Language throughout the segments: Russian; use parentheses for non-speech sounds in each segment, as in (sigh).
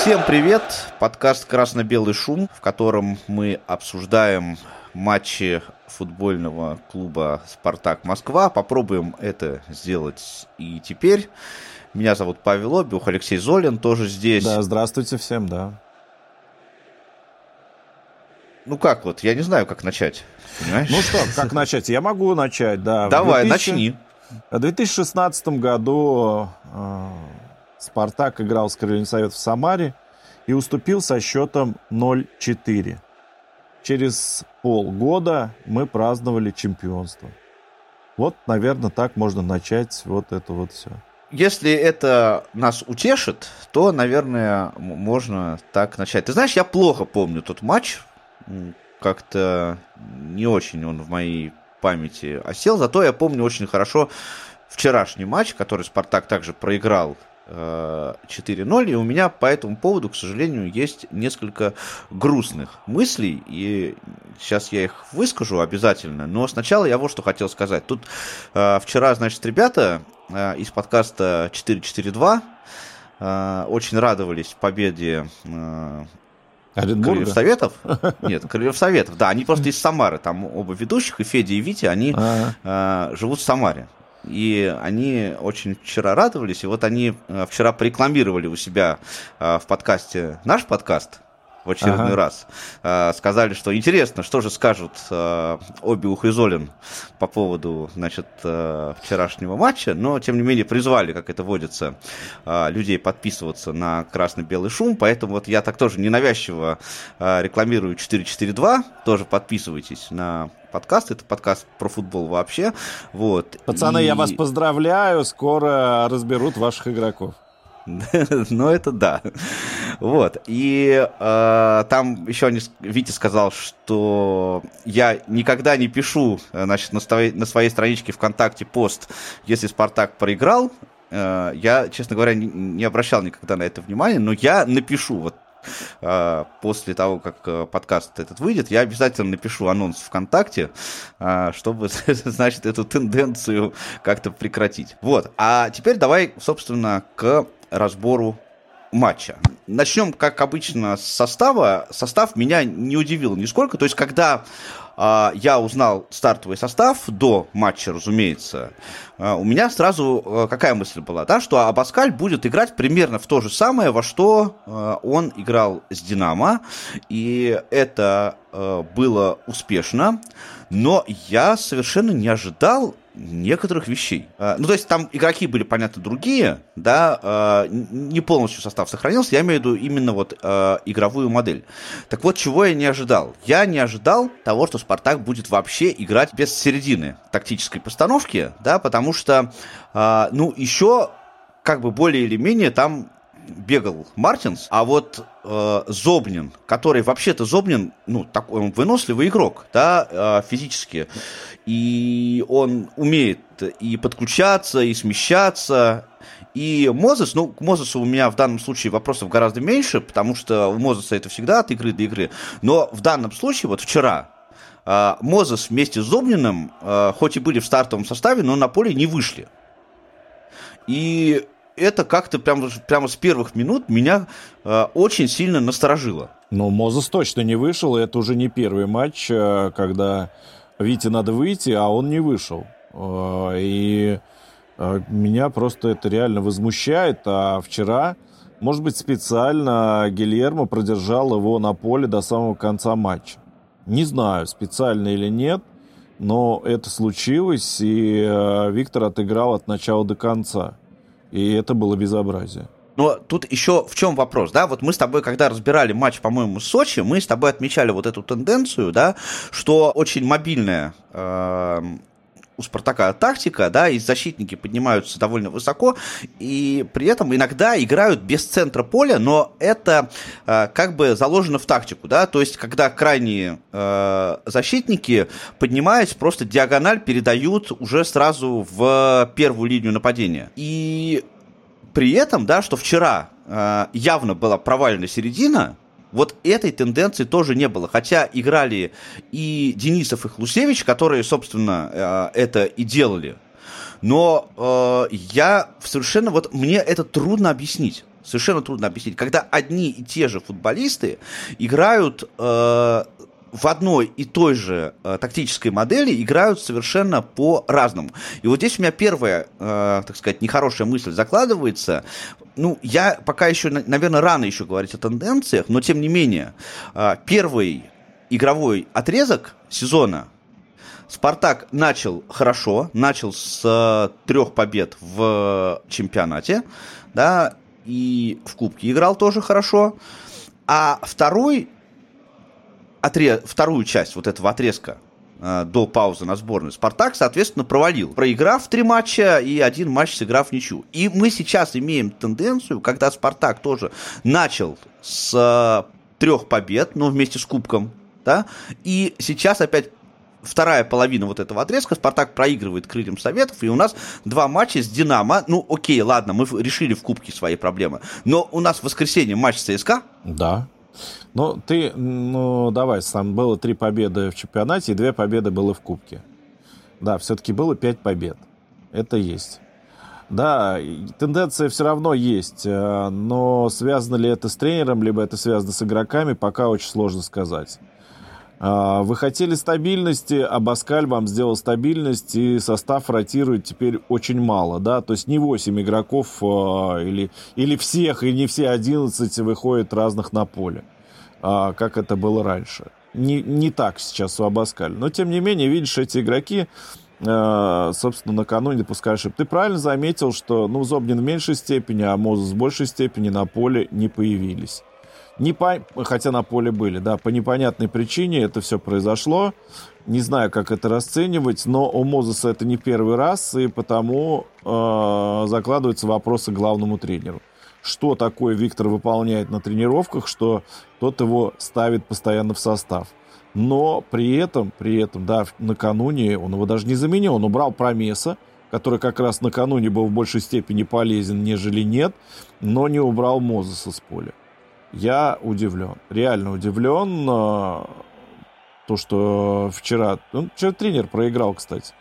Всем привет! Подкаст «Красно-белый шум», в котором мы обсуждаем матчи футбольного клуба «Спартак Москва». Попробуем это сделать и теперь. Меня зовут Павел Обиух, Алексей Золин тоже здесь. Да, здравствуйте всем, да. Ну как вот, я не знаю, как начать. Понимаешь? Ну что, как начать? Я могу начать, да. Давай, 2000... начни. В 2016 году э, Спартак играл с Крыльями Совет в Самаре и уступил со счетом 0-4. Через полгода мы праздновали чемпионство. Вот, наверное, так можно начать вот это вот все. Если это нас утешит, то, наверное, можно так начать. Ты знаешь, я плохо помню тот матч. Как-то не очень он в моей памяти осел. Зато я помню очень хорошо вчерашний матч, который Спартак также проиграл 4-0, и у меня по этому поводу, к сожалению, есть несколько грустных мыслей, и сейчас я их выскажу обязательно, но сначала я вот что хотел сказать. Тут э, вчера, значит, ребята э, из подкаста 442 э, очень радовались победе э, Крыльев Советов? (laughs) Нет, Крыльев Советов, да, они просто из Самары, там оба ведущих, и Федя, и Витя, они э, живут в Самаре. И они очень вчера радовались, и вот они э, вчера порекламировали у себя э, в подкасте наш подкаст, в очередной ага. раз. Э, сказали, что интересно, что же скажут Обиух и Золин по поводу значит, вчерашнего матча, но, тем не менее, призвали, как это водится, людей подписываться на красно-белый шум, поэтому вот я так тоже ненавязчиво рекламирую 442, тоже подписывайтесь на подкаст. Это подкаст про футбол вообще. Вот. Пацаны, и... я вас поздравляю. Скоро разберут ваших игроков. (laughs) Ну, это да. Вот. И э, там еще Витя сказал, что я никогда не пишу значит, на, своей, на своей страничке ВКонтакте пост, если Спартак проиграл. Э, я, честно говоря, не, не обращал никогда на это внимания, но я напишу. Вот а, после того, как э, подкаст этот выйдет, я обязательно напишу анонс ВКонтакте, чтобы, (laughs) значит, эту тенденцию как-то прекратить. Вот. А теперь давай, собственно, к разбору матча. Начнем, как обычно, с состава. Состав меня не удивил нисколько. То есть, когда э, я узнал стартовый состав до матча, разумеется, э, у меня сразу э, какая мысль была, да, что Абаскаль будет играть примерно в то же самое, во что э, он играл с Динамо, и это э, было успешно. Но я совершенно не ожидал некоторых вещей. А, ну, то есть там игроки были, понятно, другие, да, а, не полностью состав сохранился, я имею в виду именно вот а, игровую модель. Так вот, чего я не ожидал? Я не ожидал того, что Спартак будет вообще играть без середины тактической постановки, да, потому что, ну, еще как бы более или менее там бегал Мартинс, а вот э, Зобнин, который вообще-то Зобнин, ну, такой он выносливый игрок, да, э, физически, и он умеет и подключаться, и смещаться, и Мозес, ну, к Мозесу у меня в данном случае вопросов гораздо меньше, потому что у Мозеса это всегда от игры до игры, но в данном случае, вот вчера, э, Мозес вместе с Зобниным, э, хоть и были в стартовом составе, но на поле не вышли. И это как-то прямо, прямо с первых минут меня э, очень сильно насторожило. Ну, Мозес точно не вышел, и это уже не первый матч, э, когда Вите надо выйти, а он не вышел. Э, и э, меня просто это реально возмущает. А вчера, может быть, специально Гильермо продержал его на поле до самого конца матча. Не знаю, специально или нет, но это случилось, и Виктор отыграл от начала до конца. И это было безобразие. Но тут еще в чем вопрос, да? Вот мы с тобой, когда разбирали матч, по-моему, с Сочи, мы с тобой отмечали вот эту тенденцию, да, что очень мобильная э, у Спартака тактика, да, и защитники поднимаются довольно высоко, и при этом иногда играют без центра поля, но это э, как бы заложено в тактику, да, то есть когда крайние э, защитники, поднимаясь, просто диагональ передают уже сразу в первую линию нападения. И при этом, да, что вчера э, явно была провалена середина, вот этой тенденции тоже не было. Хотя играли и Денисов, и Хлусевич, которые, собственно, э, это и делали. Но э, я совершенно вот мне это трудно объяснить. Совершенно трудно объяснить. Когда одни и те же футболисты играют э, в одной и той же э, тактической модели играют совершенно по-разному. И вот здесь у меня первая, э, так сказать, нехорошая мысль закладывается. Ну, я пока еще, наверное, рано еще говорить о тенденциях, но тем не менее, э, первый игровой отрезок сезона Спартак начал хорошо, начал с э, трех побед в чемпионате, да, и в Кубке играл тоже хорошо. А второй отрез, вторую часть вот этого отрезка э, до паузы на сборную Спартак, соответственно, провалил, проиграв три матча и один матч сыграв ничью. И мы сейчас имеем тенденцию, когда Спартак тоже начал с э, трех побед, но вместе с Кубком, да, и сейчас опять вторая половина вот этого отрезка, Спартак проигрывает крыльям Советов, и у нас два матча с Динамо. Ну, окей, ладно, мы решили в Кубке свои проблемы. Но у нас в воскресенье матч с ЦСКА. Да. Ну, ты, ну, давай, там было три победы в чемпионате и две победы было в Кубке. Да, все-таки было пять побед. Это есть. Да, тенденция все равно есть, э, но связано ли это с тренером, либо это связано с игроками, пока очень сложно сказать. А, вы хотели стабильности, а Баскаль вам сделал стабильность, и состав ротирует теперь очень мало, да, то есть не 8 игроков а, или, или всех, и не все 11 выходят разных на поле, а, как это было раньше. Не, не так сейчас у Абаскаль. Но, тем не менее, видишь, эти игроки, собственно, накануне допускали ошибки. Ты правильно заметил, что, ну, Зобнин в меньшей степени, а Мозес в большей степени на поле не появились. Не по... Хотя на поле были, да, по непонятной причине это все произошло. Не знаю, как это расценивать, но у Мозеса это не первый раз, и потому э, закладываются вопросы главному тренеру. Что такое Виктор выполняет на тренировках, что тот его ставит постоянно в состав. Но при этом, при этом, да, накануне он его даже не заменил, он убрал Промеса, который как раз накануне был в большей степени полезен, нежели нет, но не убрал Мозеса с поля. Я удивлен, реально удивлен. То, что вчера... Ну, вчера тренер проиграл, кстати.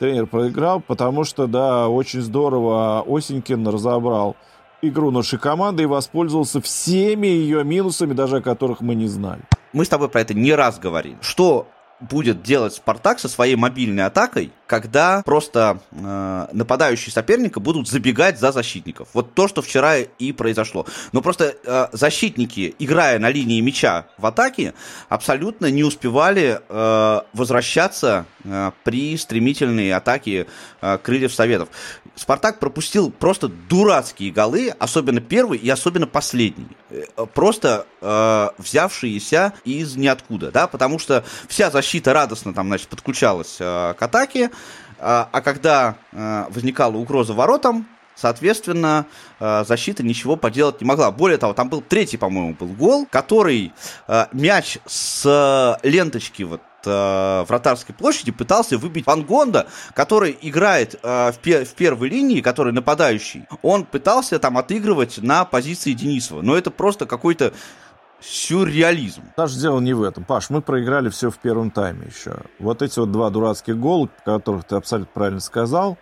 Тренер проиграл, потому что, да, очень здорово Осенькин разобрал игру нашей команды и воспользовался всеми ее минусами, даже о которых мы не знали. Мы с тобой про это не раз говорили. Что будет делать Спартак со своей мобильной атакой, когда просто э, нападающие соперника будут забегать за защитников. Вот то, что вчера и произошло. Но просто э, защитники, играя на линии мяча в атаке, абсолютно не успевали э, возвращаться э, при стремительной атаке э, крыльев Советов. Спартак пропустил просто дурацкие голы, особенно первый и особенно последний. Э, просто э, взявшиеся из ниоткуда, да, потому что вся защита радостно там, значит, подключалась э, к атаке, э, а когда э, возникала угроза воротам, Соответственно, э, защита ничего поделать не могла. Более того, там был третий, по-моему, был гол, который э, мяч с ленточки вот э, вратарской площади пытался выбить Ван Гонда, который играет в, пер в первой линии, который нападающий. Он пытался там отыгрывать на позиции Денисова. Но это просто какой-то сюрреализм. Даже дело не в этом. Паш, мы проиграли все в первом тайме еще. Вот эти вот два дурацких гола, которых ты абсолютно правильно сказал,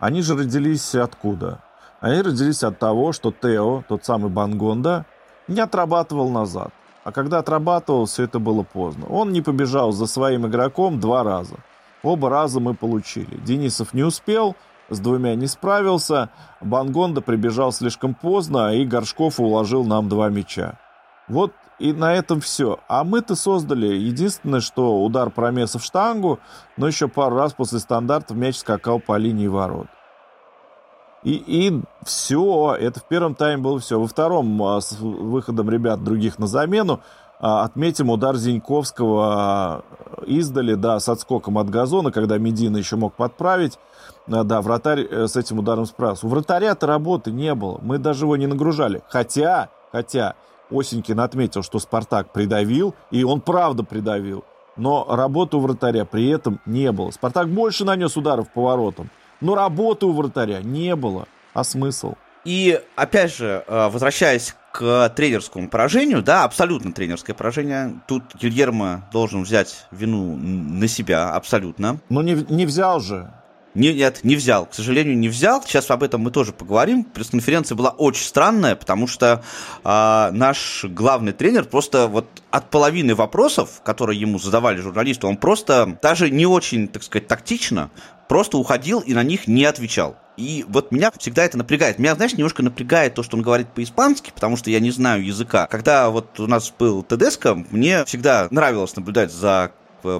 они же родились откуда? Они родились от того, что Тео, тот самый Бангонда, не отрабатывал назад. А когда отрабатывал, все это было поздно. Он не побежал за своим игроком два раза. Оба раза мы получили. Денисов не успел, с двумя не справился. Бангонда прибежал слишком поздно, и Горшков уложил нам два мяча. Вот и на этом все. А мы-то создали единственное, что удар промеса в штангу, но еще пару раз после стандарта мяч скакал по линии ворот. И, и все, это в первом тайме было все. Во втором, а, с выходом ребят других на замену, а, отметим удар Зиньковского а, издали, да, с отскоком от газона, когда Медина еще мог подправить. Да, вратарь э, с этим ударом справился. У вратаря-то работы не было, мы даже его не нагружали. Хотя, хотя, Осенькин отметил, что Спартак придавил, и он правда придавил. Но работы у вратаря при этом не было. Спартак больше нанес ударов по воротам. Но работы у вратаря не было. А смысл? И, опять же, э, возвращаясь к тренерскому поражению, да, абсолютно тренерское поражение. Тут Гильермо должен взять вину на себя, абсолютно. Но не, не взял же. Нет, не взял. К сожалению, не взял. Сейчас об этом мы тоже поговорим. Пресс-конференция была очень странная, потому что э, наш главный тренер просто вот от половины вопросов, которые ему задавали журналисты, он просто даже не очень, так сказать, тактично просто уходил и на них не отвечал. И вот меня всегда это напрягает. Меня, знаешь, немножко напрягает то, что он говорит по-испански, потому что я не знаю языка. Когда вот у нас был ТДСК, мне всегда нравилось наблюдать за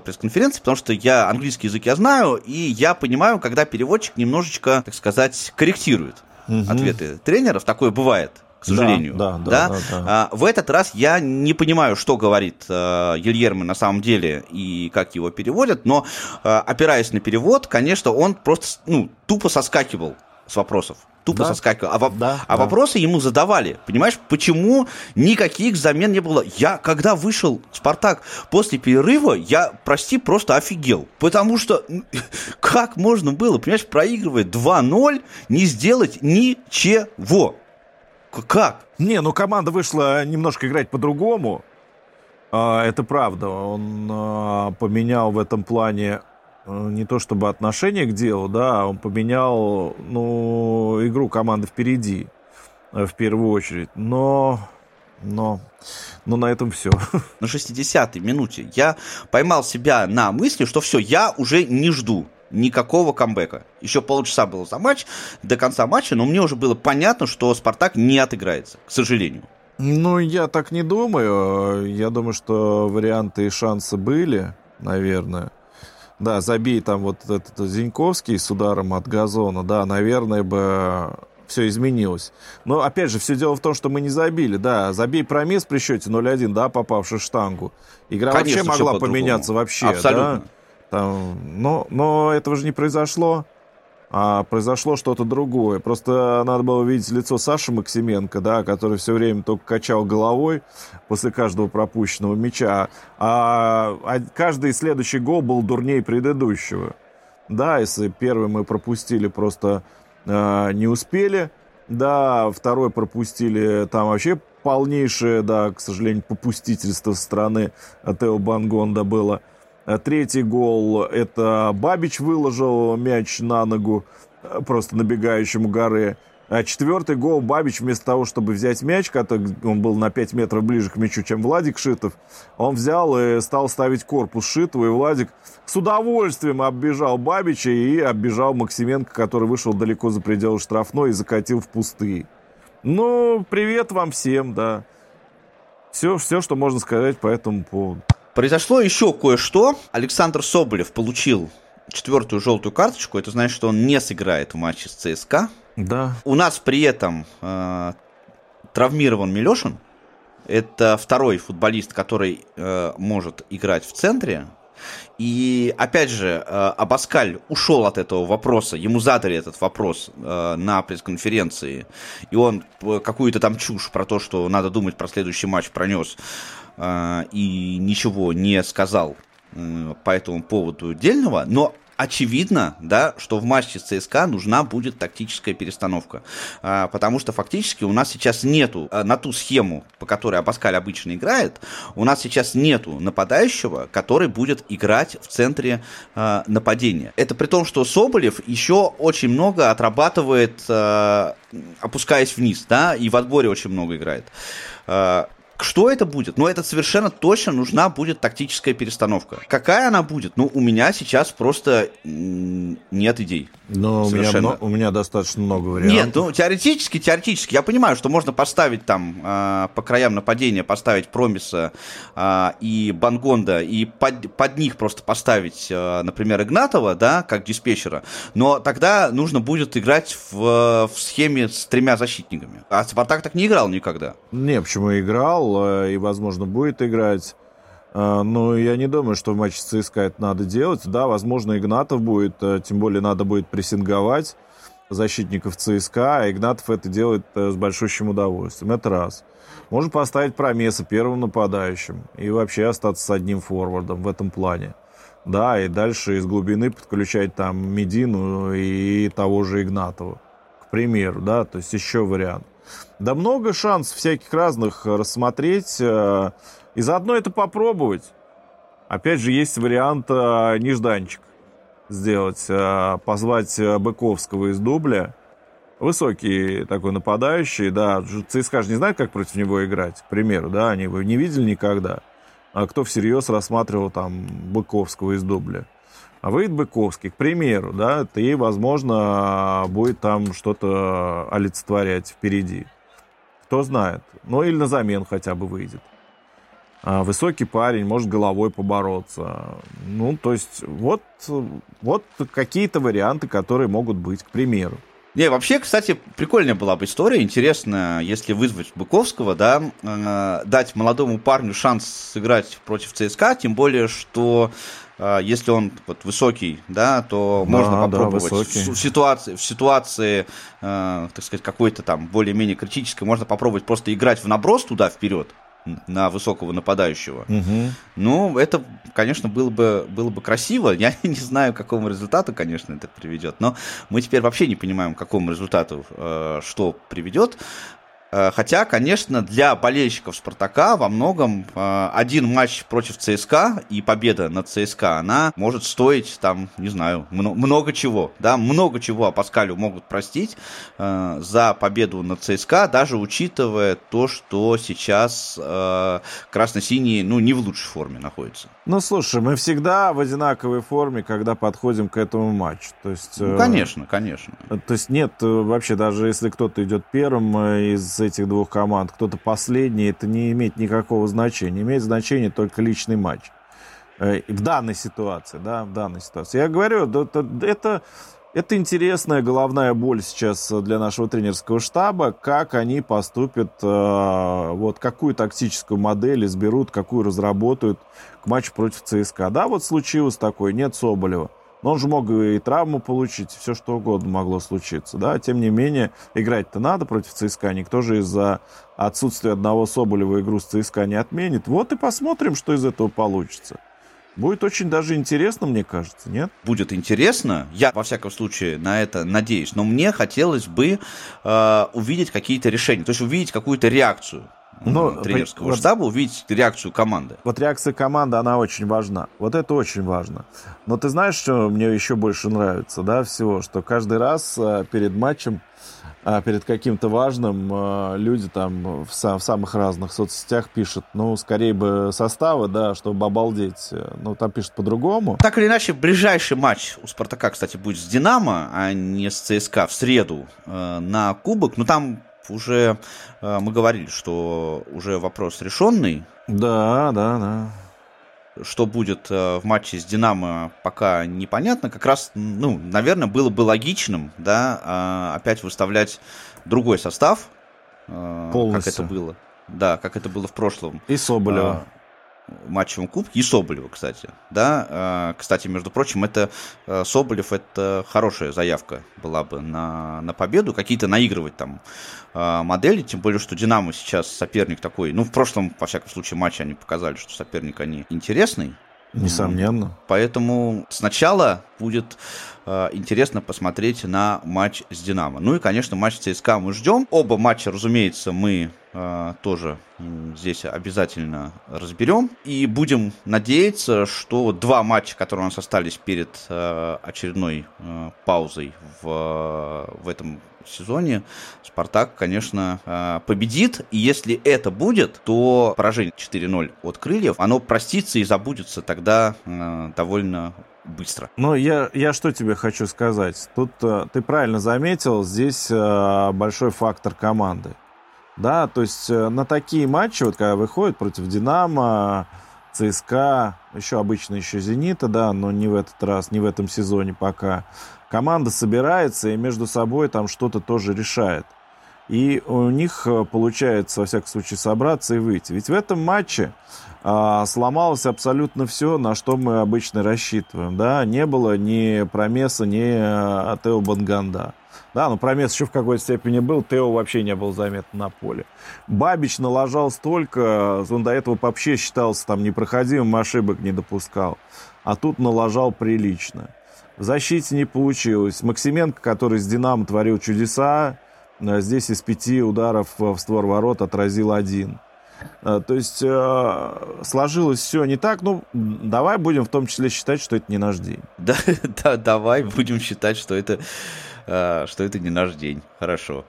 пресс-конференции, потому что я английский язык я знаю, и я понимаю, когда переводчик немножечко, так сказать, корректирует угу. ответы тренеров. Такое бывает к сожалению. Да, да, да. да, да. А, в этот раз я не понимаю, что говорит э, Ельермо на самом деле и как его переводят, но э, опираясь на перевод, конечно, он просто ну, тупо соскакивал с вопросов. Тупо да. соскакивал. А, да, а да. вопросы ему задавали. Понимаешь, почему никаких замен не было? Я, когда вышел Спартак после перерыва, я, прости, просто офигел. Потому что (laughs) как можно было, понимаешь, проигрывая 2-0, не сделать ничего? Как? Не, ну команда вышла немножко играть по-другому. А, это правда. Он а, поменял в этом плане не то чтобы отношение к делу, да, он поменял, ну, игру команды впереди, э, в первую очередь. Но, но, но на этом все. (laughs) На 60-й минуте я поймал себя на мысли, что все, я уже не жду никакого камбэка. Еще полчаса было за матч, до конца матча, но мне уже было понятно, что Спартак не отыграется, к сожалению. Ну, я так не думаю. Я думаю, что варианты и шансы были, наверное. Да, забей там вот этот Зиньковский с ударом от газона, да, наверное бы все изменилось. Но, опять же, все дело в том, что мы не забили, да. Забей промес при счете 0-1, да, попавший в штангу. Игра Конечно, вообще могла поменяться вообще, Абсолютно. да. Там, но, но этого же не произошло. А произошло что-то другое. Просто надо было видеть лицо Саши Максименко, да, который все время только качал головой после каждого пропущенного мяча. А, а каждый следующий гол был дурнее предыдущего. Да, если первый мы пропустили, просто э, не успели. Да, второй пропустили, там вообще полнейшее, да, к сожалению, попустительство со стороны Тео Бангонда было. Э, третий гол – это Бабич выложил мяч на ногу э, просто набегающему горы. А четвертый гол Бабич вместо того, чтобы взять мяч, который он был на 5 метров ближе к мячу, чем Владик Шитов, он взял и стал ставить корпус Шитова, и Владик с удовольствием оббежал Бабича и оббежал Максименко, который вышел далеко за пределы штрафной и закатил в пустые. Ну, привет вам всем, да. Все, все, что можно сказать по этому поводу. Произошло еще кое-что. Александр Соболев получил четвертую желтую карточку. Это значит, что он не сыграет в матче с ЦСКА. Да. У нас при этом э, травмирован Милешин. Это второй футболист, который э, может играть в центре. И опять же, э, Абаскаль ушел от этого вопроса, ему задали этот вопрос э, на пресс-конференции, и он э, какую-то там чушь про то, что надо думать про следующий матч, пронес. И ничего не сказал по этому поводу дельного, но очевидно, да, что в матче с ЦСКА нужна будет тактическая перестановка. А, потому что фактически у нас сейчас нету а, на ту схему, по которой Абаскаль обычно играет, у нас сейчас нету нападающего, который будет играть в центре а, нападения. Это при том, что Соболев еще очень много отрабатывает, опускаясь вниз, да, и в отборе очень много играет. Что это будет? Ну, это совершенно точно нужна будет тактическая перестановка. Какая она будет? Ну, у меня сейчас просто нет идей. Но у меня, у меня достаточно много вариантов. Нет, ну, теоретически, теоретически. Я понимаю, что можно поставить там э, по краям нападения, поставить Промиса э, и Бангонда, и под, под них просто поставить, э, например, Игнатова, да, как диспетчера. Но тогда нужно будет играть в, в схеме с тремя защитниками. А Спартак так не играл никогда. Не, почему играл? Играл э, и, возможно, будет играть. Э, но я не думаю, что в матче с ЦСКА это надо делать. Да, возможно, Игнатов будет, э, тем более надо будет прессинговать защитников ЦСКА, а Игнатов это делает с большущим удовольствием. Это раз. Можно поставить Промеса первым нападающим и вообще остаться с одним форвардом в этом плане. Да, и дальше из глубины подключать там Медину и того же Игнатова, к примеру, да, то есть еще вариант. Да много шансов всяких разных рассмотреть. Э, и заодно это попробовать. Опять же, есть вариант э, нежданчик. сделать, э, позвать Быковского из дубля. Высокий такой нападающий, да. ЦСКА же не знает, как против него играть, к примеру, да, они его не видели никогда. А кто всерьез рассматривал там Быковского из дубля? А выйдет Быковский, к примеру, да, и, возможно, будет там что-то олицетворять впереди. Кто знает. Ну, или на замену хотя бы выйдет. А, высокий парень, может головой побороться. Ну, то есть, вот, вот какие-то варианты, которые могут быть, к примеру. Не, вообще, кстати, прикольная была бы история. Интересно, если вызвать Быковского, да, э, дать молодому парню шанс сыграть против ЦСКА, тем более, что если он вот, высокий, да, то да, можно попробовать да, в, в ситуации, в ситуации э, так сказать, какой-то там более-менее критической, можно попробовать просто играть в наброс туда вперед, на высокого нападающего. Угу. Ну, это, конечно, было бы, было бы красиво. (laughs) Я не знаю, к какому результату, конечно, это приведет. Но мы теперь вообще не понимаем, к какому результату э, что приведет. Э, хотя, конечно, для болельщиков Спартака во многом э, один матч против ЦСКА и победа над ЦСКА, она может стоить там, не знаю, много чего, да, много чего Паскалю могут простить э, за победу над ЦСКА, даже учитывая то, что сейчас красно-синие, ну, не в лучшей форме находятся. Ну, слушай, мы всегда в одинаковой форме, когда подходим к этому матчу. То есть, ну, конечно, конечно. То есть нет, вообще, даже если кто-то идет первым из этих двух команд, кто-то последний, это не имеет никакого значения. Имеет значение только личный матч. Э, в данной ситуации, да, в данной ситуации. Я говорю, это, это, это интересная головная боль сейчас для нашего тренерского штаба, как они поступят, э, вот какую тактическую модель изберут, какую разработают к матчу против ЦСКА. Да, вот случилось такое, нет Соболева. Но он же мог и травму получить, все что угодно могло случиться. Да? Тем не менее, играть-то надо против ЦСКА. Никто же из-за отсутствия одного Соболева игру с ЦСКА не отменит. Вот и посмотрим, что из этого получится. Будет очень даже интересно, мне кажется, нет? Будет интересно. Я, во всяком случае, на это надеюсь. Но мне хотелось бы э, увидеть какие-то решения, то есть увидеть какую-то реакцию но, тренерского вот, штаба увидеть реакцию команды. Вот реакция команды, она очень важна. Вот это очень важно. Но ты знаешь, что мне еще больше нравится, да, всего, что каждый раз а, перед матчем, а, перед каким-то важным, а, люди там в, в самых разных соцсетях пишут, ну, скорее бы составы, да, чтобы обалдеть. Ну, там пишут по-другому. Так или иначе, ближайший матч у Спартака, кстати, будет с Динамо, а не с ЦСКА в среду на Кубок. Но там уже э, мы говорили, что уже вопрос решенный. Да, да, да. Что будет э, в матче с Динамо, пока непонятно. Как раз, ну, наверное, было бы логичным, да, э, опять выставлять другой состав, Полностью. как это было. Да, как это было в прошлом. И Соболева матчевом кубке, и Соболева, кстати. Да, а, кстати, между прочим, это а, Соболев, это хорошая заявка была бы на, на победу, какие-то наигрывать там а, модели, тем более, что Динамо сейчас соперник такой, ну, в прошлом, во всяком случае, матче они показали, что соперник они интересный, Несомненно. Поэтому сначала будет э, интересно посмотреть на матч с Динамо. Ну и, конечно, матч ЦСКА мы ждем. Оба матча, разумеется, мы тоже здесь обязательно разберем. И будем надеяться, что два матча, которые у нас остались перед э, очередной э, паузой в, в этом сезоне Спартак, конечно, победит. И если это будет, то поражение 4-0 от Крыльев, оно простится и забудется тогда довольно быстро. Ну, я, я что тебе хочу сказать. Тут ты правильно заметил, здесь большой фактор команды. Да, то есть э, на такие матчи, вот когда выходят против Динамо, ЦСКА, еще обычно еще Зенита, да, но не в этот раз, не в этом сезоне пока, команда собирается и между собой там что-то тоже решает. И у них э, получается, во всяком случае, собраться и выйти. Ведь в этом матче а, сломалось абсолютно все, на что мы обычно рассчитываем. Да? Не было ни Промеса, ни э, Тео Банганда. Да, но Промес еще в какой-то степени был, Тео вообще не был заметен на поле. Бабич налажал столько, он до этого вообще считался там непроходимым, ошибок не допускал. А тут налажал прилично. В защите не получилось. Максименко, который с «Динамо» творил чудеса, э, здесь из пяти ударов в створ ворот отразил один. То есть сложилось все не так. Ну, давай будем в том числе считать, что это не наш день. Да, (laughs) да, давай будем считать, что это, что это не наш день. Хорошо.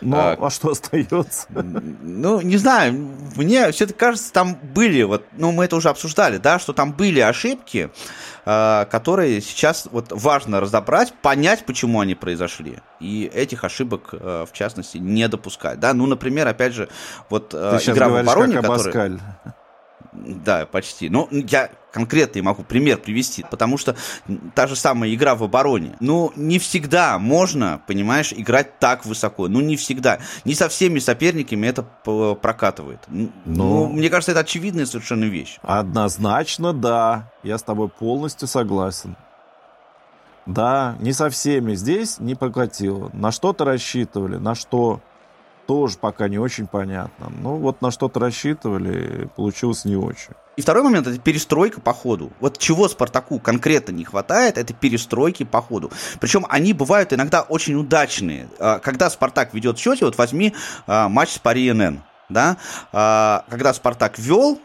Ну, а, а что остается? Ну, не знаю, мне все-таки кажется, там были, вот, ну, мы это уже обсуждали, да, что там были ошибки, э, которые сейчас вот важно разобрать, понять, почему они произошли, и этих ошибок, э, в частности, не допускать, да, ну, например, опять же, вот э, Ты игра в обороне, которая... Да, почти. Ну, я конкретный могу пример привести, потому что та же самая игра в обороне. Ну, не всегда можно, понимаешь, играть так высоко. Ну, не всегда. Не со всеми соперниками это прокатывает. Ну, ну, мне кажется, это очевидная совершенно вещь. Однозначно, да. Я с тобой полностью согласен. Да, не со всеми. Здесь не прокатило. На что-то рассчитывали, на что тоже пока не очень понятно. Ну, вот на что-то рассчитывали, получилось не очень. И второй момент это перестройка по ходу. Вот чего Спартаку конкретно не хватает, это перестройки по ходу. Причем они бывают иногда очень удачные. А, когда Спартак ведет в счете, вот возьми а, матч с Пари НН, да, а, когда Спартак вел,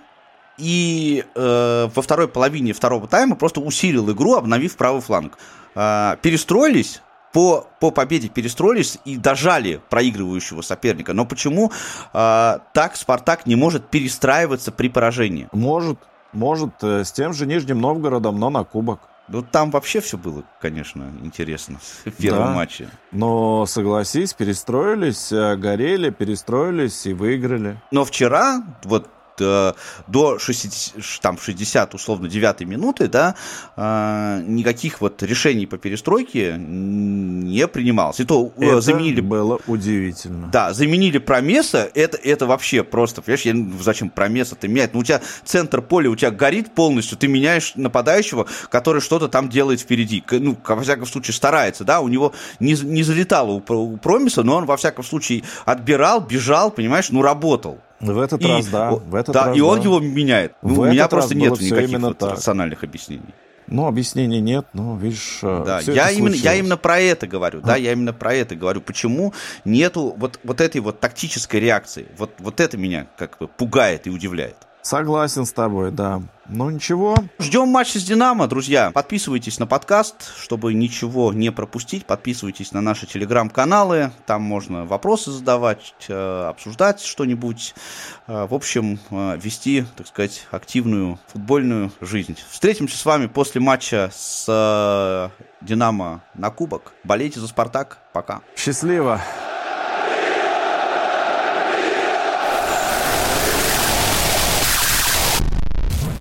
и э, во второй половине второго тайма просто усилил игру, обновив правый фланг. перестроились, по, по победе перестроились и дожали проигрывающего соперника. Но почему э, так Спартак не может перестраиваться при поражении? Может, может, э, с тем же Нижним Новгородом, но на кубок. Ну, там вообще все было, конечно, интересно в первом да. матче. Но, согласись, перестроились, э, горели, перестроились и выиграли. Но вчера, вот до 60, там, 60 условно 9 минуты, да, э, никаких вот решений по перестройке не принималось. И то э, это заменили... было удивительно. Да, заменили Промеса, это, это вообще просто, понимаешь, я, зачем Промеса-то менять? Ну, у тебя центр поля, у тебя горит полностью, ты меняешь нападающего, который что-то там делает впереди. Ну, во всяком случае, старается, да, у него не, не залетало у, у Промеса, но он, во всяком случае, отбирал, бежал, понимаешь, ну, работал. В этот и, раз, да. В этот да, раз, и он да. его меняет. В у меня просто нет никаких вот рациональных объяснений. Ну, объяснений нет, но видишь, э, да, я именно, я именно про это говорю, а. да, я именно про это говорю. Почему нету вот, вот этой вот тактической реакции? Вот, вот это меня как бы пугает и удивляет. Согласен с тобой, да. Ну ничего. Ждем матча с Динамо, друзья. Подписывайтесь на подкаст, чтобы ничего не пропустить. Подписывайтесь на наши телеграм-каналы. Там можно вопросы задавать, э, обсуждать что-нибудь. Э, в общем, э, вести, так сказать, активную футбольную жизнь. Встретимся с вами после матча с Динамо на Кубок. Болейте за Спартак. Пока. Счастливо.